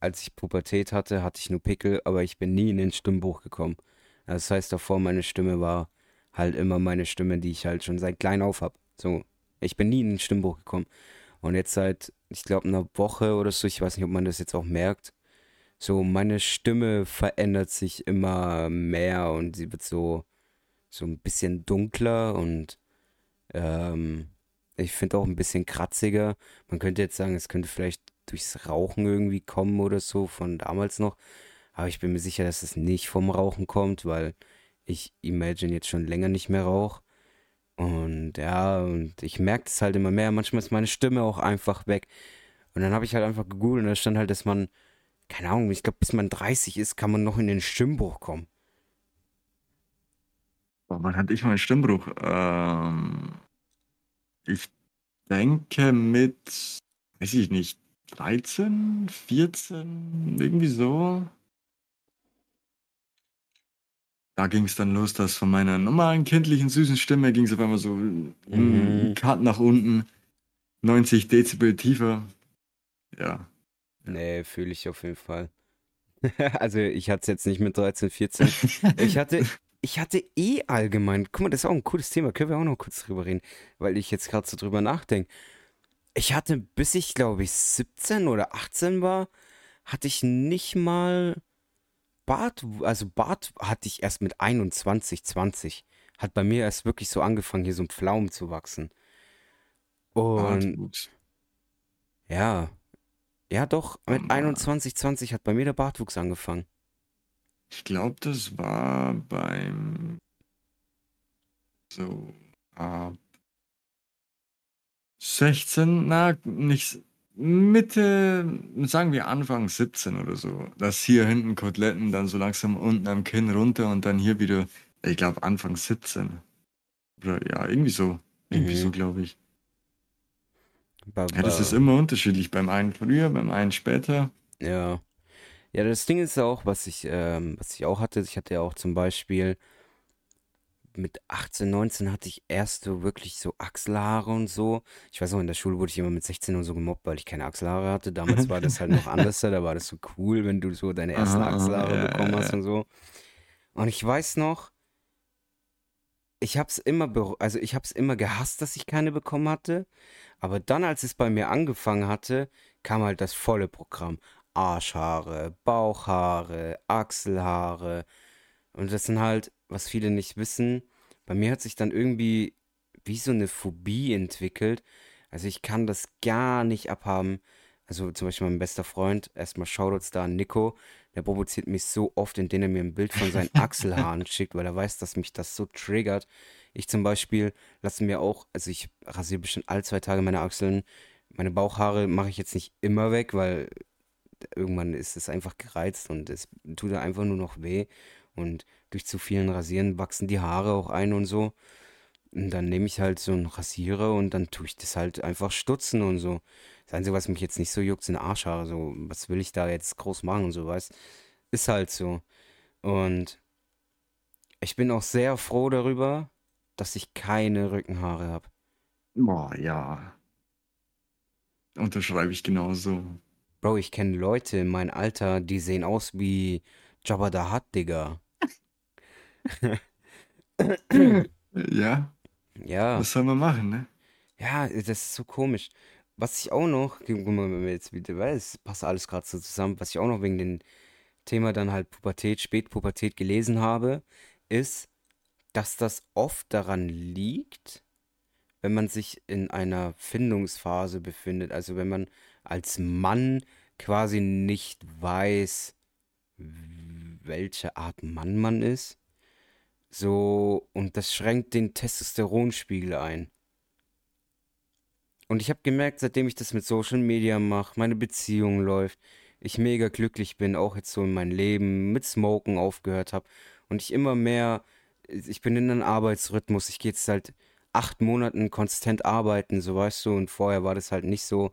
als ich Pubertät hatte, hatte ich nur Pickel, aber ich bin nie in den Stimmbruch gekommen. Das heißt, davor meine Stimme war halt immer meine Stimme, die ich halt schon seit klein auf hab. So, ich bin nie in den Stimmbruch gekommen. Und jetzt seit, ich glaube, einer Woche oder so, ich weiß nicht, ob man das jetzt auch merkt, so meine Stimme verändert sich immer mehr und sie wird so, so ein bisschen dunkler und ähm, ich finde auch ein bisschen kratziger. Man könnte jetzt sagen, es könnte vielleicht durchs Rauchen irgendwie kommen oder so von damals noch. Aber ich bin mir sicher, dass es nicht vom Rauchen kommt, weil ich Imagine jetzt schon länger nicht mehr rauche. Und ja, und ich merke es halt immer mehr. Manchmal ist meine Stimme auch einfach weg. Und dann habe ich halt einfach gegoogelt und da stand halt, dass man, keine Ahnung, ich glaube, bis man 30 ist, kann man noch in den Stimmbruch kommen. Wann hatte ich mal einen Stimmbruch? Ähm, ich denke mit, weiß ich nicht, 13, 14, irgendwie so. Da ging es dann los, dass von meiner normalen kindlichen süßen Stimme ging es auf einmal so einen Mhm. Cut nach unten, 90 Dezibel tiefer. Ja. Ja. Nee, fühle ich auf jeden Fall. Also ich hatte es jetzt nicht mit 13, 14. Ich hatte, ich hatte eh allgemein, guck mal, das ist auch ein cooles Thema, können wir auch noch kurz drüber reden, weil ich jetzt gerade so drüber nachdenke. Ich hatte, bis ich glaube ich 17 oder 18 war, hatte ich nicht mal Bart, also Bart hatte ich erst mit 21, 20. Hat bei mir erst wirklich so angefangen, hier so ein Pflaumen zu wachsen. Und Bartwuchs. ja, ja doch, mit Mann. 21, 20 hat bei mir der Bartwuchs angefangen. Ich glaube, das war beim so ab 16, na, nicht Mitte, sagen wir Anfang 17 oder so. Dass hier hinten Koteletten dann so langsam unten am Kinn runter und dann hier wieder, ich glaube Anfang 17. Oder ja, irgendwie so. Irgendwie so, Mhm. glaube ich. Ba, Ja, das ist immer unterschiedlich. Beim einen früher, beim einen später. ja. Ja, das Ding ist auch, was ich, ähm, was ich auch hatte, ich hatte ja auch zum Beispiel mit 18, 19 hatte ich erst so wirklich so Achselhaare und so. Ich weiß noch, in der Schule wurde ich immer mit 16 und so gemobbt, weil ich keine Achselhaare hatte. Damals war das halt noch anders, da war das so cool, wenn du so deine ersten Aha, aha, Achselhaare ja, bekommen hast ja. und so. Und ich weiß noch, ich hab's immer, also ich hab's immer gehasst, dass ich keine bekommen hatte. Aber dann, als es bei mir angefangen hatte, kam halt das volle Programm. Arschhaare, Bauchhaare, Achselhaare. Und das sind halt, was viele nicht wissen, bei mir hat sich dann irgendwie wie so eine Phobie entwickelt. Also ich kann das gar nicht abhaben. Also zum Beispiel mein bester Freund, erstmal Shoutouts da an Nico, der provoziert mich so oft, indem er mir ein Bild von seinen Achselhaaren schickt, weil er weiß, dass mich das so triggert. Ich zum Beispiel lasse mir auch, also ich rasiere bestimmt alle zwei Tage meine Achseln. Meine Bauchhaare mache ich jetzt nicht immer weg, weil irgendwann ist es einfach gereizt und es tut einfach nur noch weh. Und durch zu vielen Rasieren wachsen die Haare auch ein und so. Und dann nehme ich halt so einen Rasierer und dann tue ich das halt einfach stutzen und so. Das Einzige, was mich jetzt nicht so juckt, sind Arschhaare. So, was will ich da jetzt groß machen und so, weißt? Ist halt so. Und ich bin auch sehr froh darüber, dass ich keine Rückenhaare habe. Boah, ja. Unterschreibe ich genauso. Bro, ich kenne Leute in meinem Alter, die sehen aus wie Jabba the Hutt, Digga. Ja, Ja, was soll man machen, ne? ja, das ist so komisch. Was ich auch noch, guck mal, wenn wir jetzt wieder, weil es passt alles gerade so zusammen, was ich auch noch wegen dem Thema dann halt Pubertät, Spätpubertät gelesen habe, ist, dass das oft daran liegt, wenn man sich in einer Findungsphase befindet, also wenn man als Mann quasi nicht weiß, welche Art Mann man ist. So, und das schränkt den Testosteronspiegel ein. Und ich habe gemerkt, seitdem ich das mit Social Media mache, meine Beziehung läuft, ich mega glücklich bin, auch jetzt so in meinem Leben mit Smoken aufgehört habe und ich immer mehr, ich bin in einem Arbeitsrhythmus, ich gehe jetzt halt acht Monaten konstant arbeiten, so weißt du, und vorher war das halt nicht so,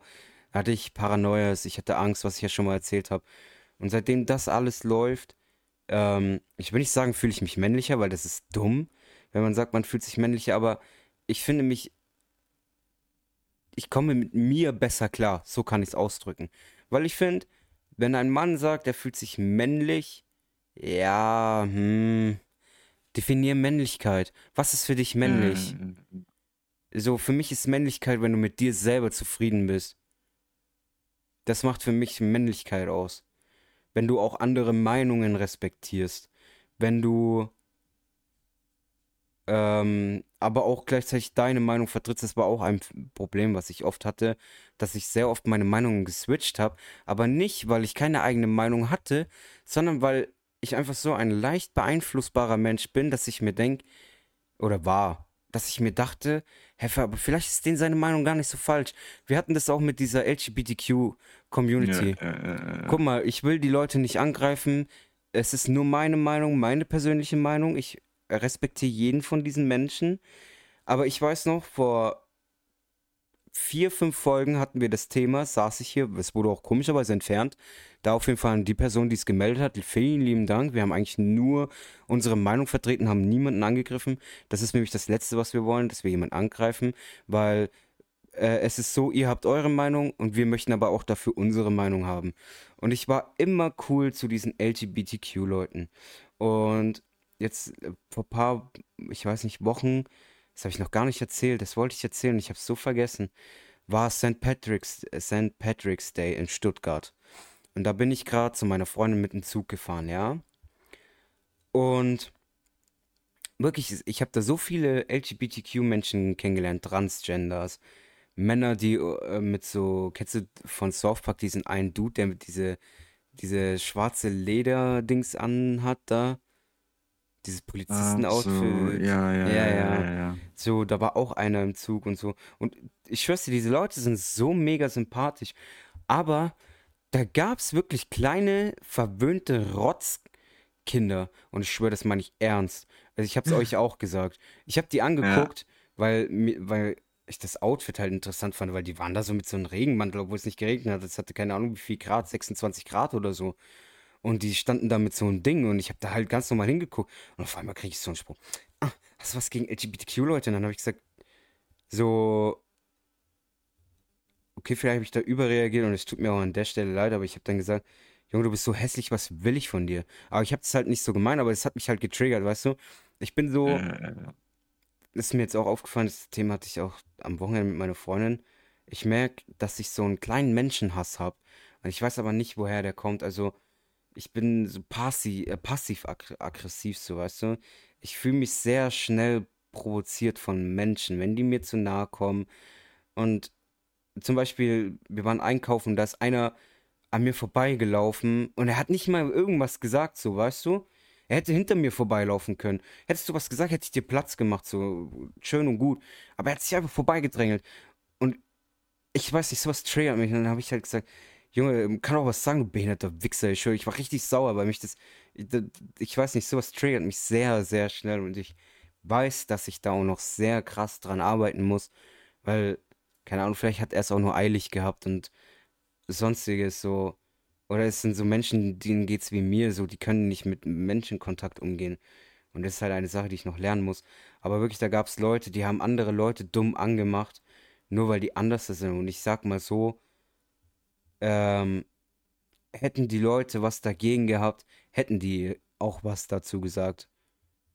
da hatte ich Paranoias, ich hatte Angst, was ich ja schon mal erzählt habe. Und seitdem das alles läuft, ähm, ich will nicht sagen, fühle ich mich männlicher, weil das ist dumm, wenn man sagt, man fühlt sich männlicher, aber ich finde mich, ich komme mit mir besser klar, so kann ich es ausdrücken. Weil ich finde, wenn ein Mann sagt, er fühlt sich männlich, ja, hm, definier Männlichkeit. Was ist für dich männlich? Äh, So, für mich ist Männlichkeit, wenn du mit dir selber zufrieden bist. Das macht für mich Männlichkeit aus. Wenn du auch andere Meinungen respektierst. Wenn du ähm, aber auch gleichzeitig deine Meinung vertrittst, das war auch ein Problem, was ich oft hatte, dass ich sehr oft meine Meinungen geswitcht habe, aber nicht, weil ich keine eigene Meinung hatte, sondern weil ich einfach so ein leicht beeinflussbarer Mensch bin, dass ich mir denke, oder war, dass ich mir dachte, Heffer, aber vielleicht ist denen seine Meinung gar nicht so falsch. Wir hatten das auch mit dieser ja, LGBTQ-Community. äh, äh, äh, Guck mal, ich will die Leute nicht angreifen. Es ist nur meine Meinung, meine persönliche Meinung. Ich respektiere jeden von diesen Menschen. Aber ich weiß noch, vor vier, fünf Folgen hatten wir das Thema, saß ich hier, es wurde auch komischerweise entfernt. Da auf jeden Fall an die Person, die es gemeldet hat, vielen lieben Dank. Wir haben eigentlich nur unsere Meinung vertreten, haben niemanden angegriffen. Das ist nämlich das Letzte, was wir wollen, dass wir jemanden angreifen, weil äh, es ist so, ihr habt eure Meinung und wir möchten aber auch dafür unsere Meinung haben. Und ich war immer cool zu diesen LGBTQ-Leuten. Und jetzt äh, vor ein paar, ich weiß nicht, Wochen, das habe ich noch gar nicht erzählt, das wollte ich erzählen, ich habe es so vergessen, war St. Patrick's, äh, St. Patrick's Day in Stuttgart. Und da bin ich gerade zu meiner Freundin mit dem Zug gefahren, ja. Und wirklich, ich habe da so viele LGBTQ-Menschen kennengelernt, Transgenders, Männer, die äh, mit so, kennst du von South Park diesen einen Dude, der mit diese, diese schwarze Leder-Dings anhat da? Dieses Polizisten-Outfit. ja, ja, Ja, ja, ja, ja. ja. ja. So, da war auch einer im Zug und so. Und ich schwör's dir, diese Leute sind so mega sympathisch. Aber da gab's wirklich kleine, verwöhnte Rotzkinder. Und ich schwöre, das meine ich ernst. Also ich hab's euch auch gesagt. Ich hab die Ja, angeguckt, weil, mi- weil ich das Outfit halt interessant fand, weil die waren da so mit so einem Regenmantel, obwohl es nicht geregnet hat. Es hatte keine Ahnung, wie viel Grad, 26 Grad oder so. Und die standen da mit so einem Ding und ich habe da halt ganz normal hingeguckt. Und auf einmal kriege ich so einen Spruch. Ah, hast du was gegen LGBTQ-Leute? Und dann habe ich gesagt, so, okay, vielleicht habe ich da überreagiert und es tut mir auch an der Stelle leid, aber ich habe dann gesagt, Junge, du bist so hässlich, was will ich von dir? Aber ich habe es halt nicht so gemeint, aber es hat mich halt getriggert, weißt du? Ich bin so, das ist mir jetzt auch aufgefallen, das Thema hatte ich auch am Wochenende mit meiner Freundin. Ich merke, dass ich so einen kleinen Menschenhass habe. Und ich weiß aber nicht, woher der kommt. Also, ich bin so passiv, äh, passiv-aggressiv, so weißt du. Ich fühle mich sehr schnell provoziert von Menschen, wenn die mir zu nahe kommen. Und zum Beispiel, wir waren einkaufen, da ist einer an mir vorbeigelaufen und er hat nicht mal irgendwas gesagt, so, weißt du? Er hätte hinter mir vorbeilaufen können. Hättest du was gesagt, hätte ich dir Platz gemacht, so schön und gut. Aber er hat sich einfach vorbeigedrängelt. Und ich weiß nicht, sowas triggert mich. Und dann habe ich halt gesagt, Junge, kann auch was sagen, du behinderter Wichser. Ich, ich war richtig sauer, weil mich das, ich weiß nicht, sowas triggert mich sehr, sehr schnell. Und ich weiß, dass ich da auch noch sehr krass dran arbeiten muss, weil, keine Ahnung, vielleicht hat er es auch nur eilig gehabt und sonstiges so. Oder es sind so Menschen, denen geht's wie mir, so, die können nicht mit Menschenkontakt umgehen. Und das ist halt eine Sache, die ich noch lernen muss. Aber wirklich, da gab's Leute, die haben andere Leute dumm angemacht, nur weil die anders sind. Und ich sag mal so, ähm, hätten die Leute was dagegen gehabt, hätten die auch was dazu gesagt.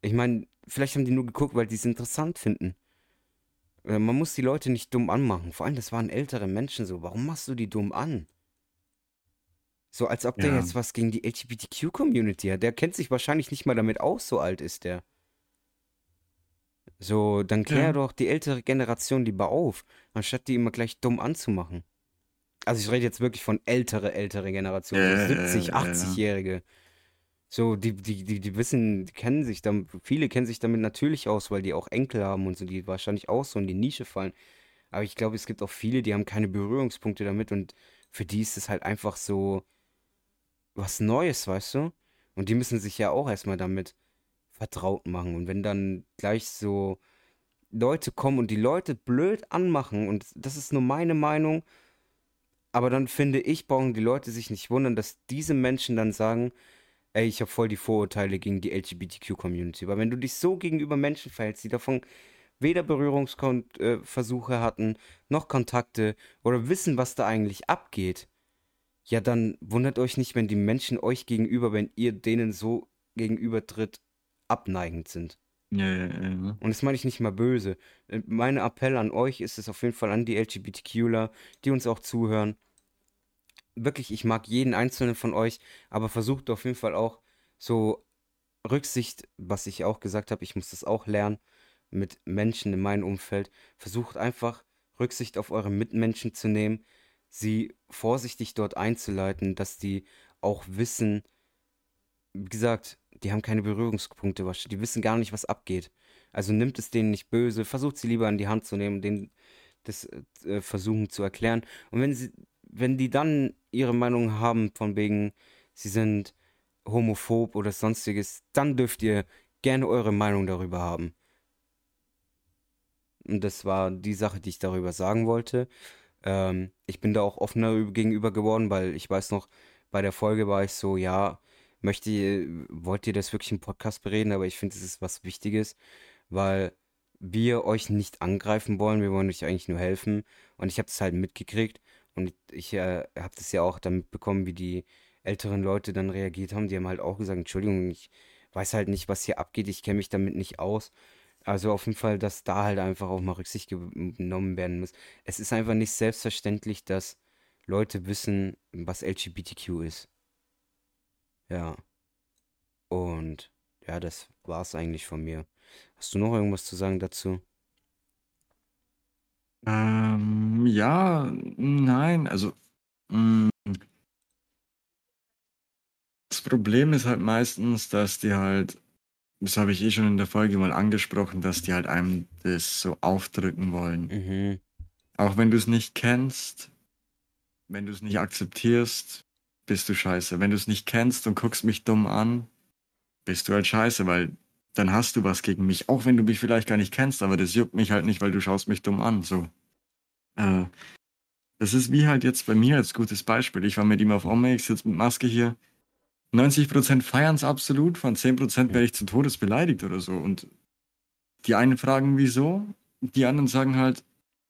Ich meine, vielleicht haben die nur geguckt, weil die es interessant finden. Äh, Man muss die Leute nicht dumm anmachen. Vor allem, das waren ältere Menschen so. Warum machst du die dumm an? So, als ob der ja, jetzt was gegen die LGBTQ-Community hat. Der kennt sich wahrscheinlich nicht mal damit aus, so alt ist der. So, dann klär ja, doch die ältere Generation lieber auf, anstatt die immer gleich dumm anzumachen. Also ich rede jetzt wirklich von ältere, ältere ja, Generation, so ja, 70, ja, ja, ja. 80-Jährige. So, die, die, die, die wissen, die kennen sich damit, viele kennen sich damit natürlich aus, weil die auch Enkel haben und so, die wahrscheinlich auch so in die Nische fallen. Aber ich glaube, es gibt auch viele, die haben keine Berührungspunkte damit und für die ist es halt einfach so was Neues, weißt du? Und die müssen sich ja auch erstmal damit vertraut machen. Und wenn dann gleich so Leute kommen und die Leute blöd anmachen, und das ist nur meine Meinung, aber dann finde ich, brauchen die Leute sich nicht wundern, dass diese Menschen dann sagen, ey, ich habe voll die Vorurteile gegen die LGBTQ-Community. Aber wenn du dich so gegenüber Menschen verhältst, die davon weder Berührungsversuche äh, hatten, noch Kontakte oder wissen, was da eigentlich abgeht, ja, dann wundert euch nicht, wenn die Menschen euch gegenüber, wenn ihr denen so gegenübertritt, abneigend sind. Ja, ja, ja. Und das meine ich nicht mal böse. Äh, mein Appell an euch ist es auf jeden Fall an die LGBTQler, die uns auch zuhören. Wirklich, ich mag jeden einzelnen von euch, aber versucht auf jeden Fall auch so Rücksicht, was ich auch gesagt habe, ich muss das auch lernen mit Menschen in meinem Umfeld. Versucht einfach Rücksicht auf eure Mitmenschen zu nehmen, sie vorsichtig dort einzuleiten, dass die auch wissen, wie gesagt, die haben keine Berührungspunkte, die wissen gar nicht, was abgeht. Also nimmt es denen nicht böse, versucht sie lieber in die Hand zu nehmen, denen das äh, versuchen zu erklären. Und wenn sie, wenn die dann ihre Meinung haben, von wegen, sie sind homophob oder sonstiges, dann dürft ihr gerne eure Meinung darüber haben. Und das war die Sache, die ich darüber sagen wollte. Ähm, ich bin da auch offener gegenüber geworden, weil ich weiß noch, bei der Folge war ich so, ja, möchte wollt ihr das wirklich im Podcast bereden? Aber ich finde, es ist was Wichtiges, weil wir euch nicht angreifen wollen, wir wollen euch eigentlich nur helfen. Und ich habe es halt mitgekriegt und ich äh, habe das ja auch dann mitbekommen, wie die älteren Leute dann reagiert haben. Die haben halt auch gesagt, Entschuldigung, ich weiß halt nicht, was hier abgeht, ich kenne mich damit nicht aus. Also auf jeden Fall, dass da halt einfach auch mal Rücksicht genommen werden muss. Es ist einfach nicht selbstverständlich, dass Leute wissen, was LGBTQ ist. Ja. Und ja, das war's eigentlich von mir. Hast du noch irgendwas zu sagen dazu? Ähm, ja, nein, also mm, das Problem ist halt meistens, dass die halt das habe ich eh schon in der Folge mal angesprochen, dass die halt einem das so aufdrücken wollen. Mhm. Auch wenn du es nicht kennst, wenn du es nicht akzeptierst, bist du scheiße. Wenn du es nicht kennst und guckst mich dumm an, bist du halt scheiße, weil dann hast du was gegen mich. Auch wenn du mich vielleicht gar nicht kennst, aber das juckt mich halt nicht, weil du schaust mich dumm an. So. Äh, das ist wie halt jetzt bei mir als gutes Beispiel. Ich war mit ihm auf Omex, jetzt mit Maske hier. 90% feiern es absolut, von 10% werde ich zu Todes beleidigt oder so. Und die einen fragen, wieso? Die anderen sagen halt,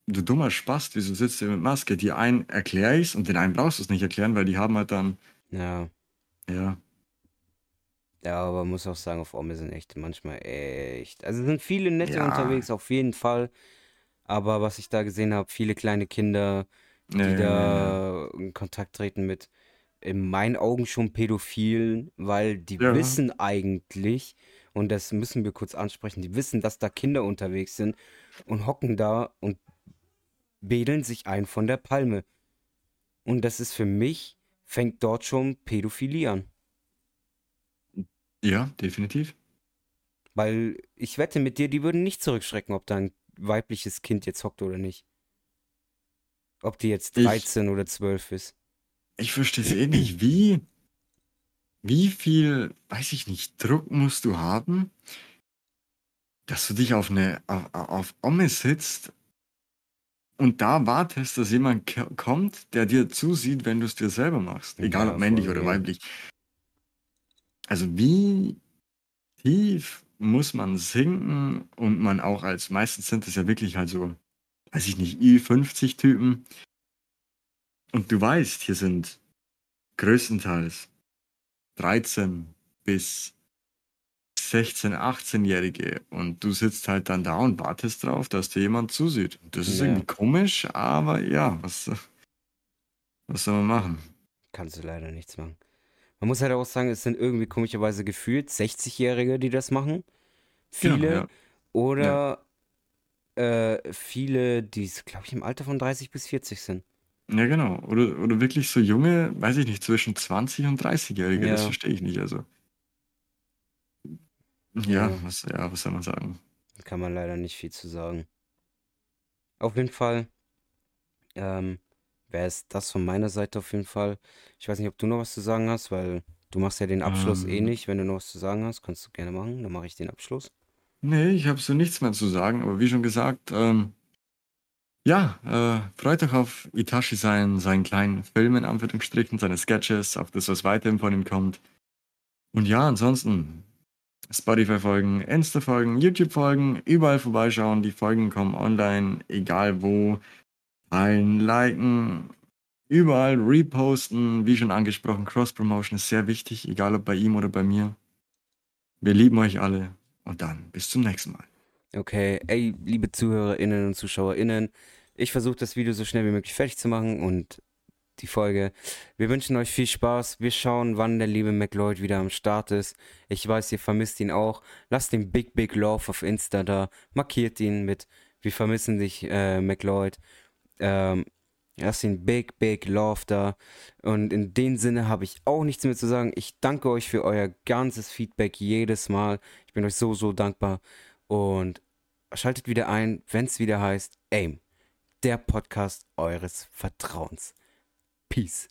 du dummer Spast, wieso sitzt du mit Maske? Die einen erkläre ich es und den einen brauchst du es nicht erklären, weil die haben halt dann. Ja. Ja. Ja, aber man muss auch sagen, auf Ome sind echt manchmal echt. Also sind viele nette ja. unterwegs, auf jeden Fall. Aber was ich da gesehen habe, viele kleine Kinder, die ja, da in Kontakt treten mit in meinen Augen schon Pädophilen, weil die ja. wissen eigentlich, und das müssen wir kurz ansprechen, die wissen, dass da Kinder unterwegs sind und hocken da und wedeln sich ein von der Palme. Und das ist für mich, fängt dort schon Pädophilie an. Ja, definitiv. Weil ich wette mit dir, die würden nicht zurückschrecken, ob da ein weibliches Kind jetzt hockt oder nicht. Ob die jetzt 13 ich, oder 12 ist. Ich verstehe es eh nicht. Wie, wie viel, weiß ich nicht, Druck musst du haben, dass du dich auf eine, auf, auf Omme sitzt und da wartest, dass jemand kommt, der dir zusieht, wenn du es dir selber machst. Egal ja, ob männlich oder weiblich. Also wie tief muss man sinken und man auch als, meistens sind es ja wirklich halt so, weiß ich nicht, Ü50-Typen, und du weißt, hier sind größtenteils 13 bis 16, 18-Jährige und du sitzt halt dann da und wartest drauf, dass dir jemand zusieht. Das ist ja. irgendwie komisch, aber ja, was, was soll man machen? Kannst du leider nichts machen. Man muss halt auch sagen, es sind irgendwie komischerweise gefühlt 60-Jährige, die das machen. Viele. Ja, ja. Oder äh, viele, die, glaube ich, im Alter von 30 bis 40 sind. Ja, genau. Oder, oder wirklich so junge, weiß ich nicht, zwischen 20 und 30-Jährige, das verstehe ich nicht. Also. Ja, Ja. was, ja, was soll man sagen? Kann man leider nicht viel zu sagen. Auf jeden Fall ähm, wäre es das von meiner Seite auf jeden Fall. Ich weiß nicht, ob du noch was zu sagen hast, weil du machst ja den Abschluss eh Ähm, nicht. Wenn du noch was zu sagen hast, kannst du gerne machen. Dann mache ich den Abschluss. nee, ich habe so nichts mehr zu sagen, aber wie schon gesagt, ähm, ja, äh, freut euch auf Itachi seinen, seinen kleinen Film in Anführungsstrichen, seine Sketches, auf das, was weiterhin von ihm kommt. Und ja, ansonsten Spotify-Folgen, Insta-Folgen, YouTube-Folgen, überall vorbeischauen. Die Folgen kommen online, egal wo. Teilen, liken, überall reposten. Wie schon angesprochen, Cross-Promotion ist sehr wichtig, egal ob bei ihm oder bei mir. Wir lieben euch alle und dann bis zum nächsten Mal. Okay, ey, liebe ZuhörerInnen und ZuschauerInnen, ich versuche das Video so schnell wie möglich fertig zu machen und die Folge. Wir wünschen euch viel Spaß. Wir schauen, wann der liebe McLeod wieder am Start ist. Ich weiß, ihr vermisst ihn auch. Lasst den Big Big Love auf Insta da. Markiert ihn mit Wir vermissen dich, äh, McLeod. Ähm, lasst ihn Big Big Love da. Und in dem Sinne habe ich auch nichts mehr zu sagen. Ich danke euch für euer ganzes Feedback jedes Mal. Ich bin euch so, so dankbar. Und schaltet wieder ein, wenn es wieder heißt AIM, der Podcast eures Vertrauens. Peace.